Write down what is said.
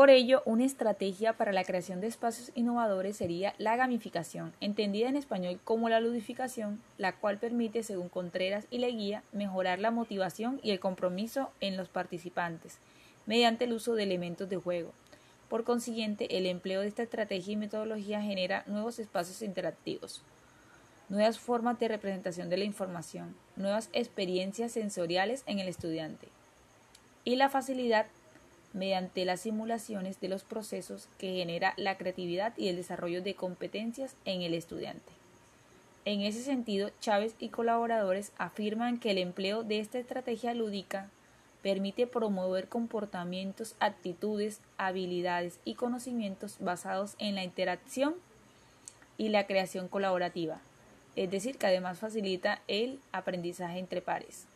Por ello, una estrategia para la creación de espacios innovadores sería la gamificación, entendida en español como la ludificación, la cual permite, según Contreras y Leguía, mejorar la motivación y el compromiso en los participantes mediante el uso de elementos de juego. Por consiguiente, el empleo de esta estrategia y metodología genera nuevos espacios interactivos, nuevas formas de representación de la información, nuevas experiencias sensoriales en el estudiante y la facilidad mediante las simulaciones de los procesos que genera la creatividad y el desarrollo de competencias en el estudiante. En ese sentido, Chávez y colaboradores afirman que el empleo de esta estrategia lúdica permite promover comportamientos, actitudes, habilidades y conocimientos basados en la interacción y la creación colaborativa, es decir, que además facilita el aprendizaje entre pares.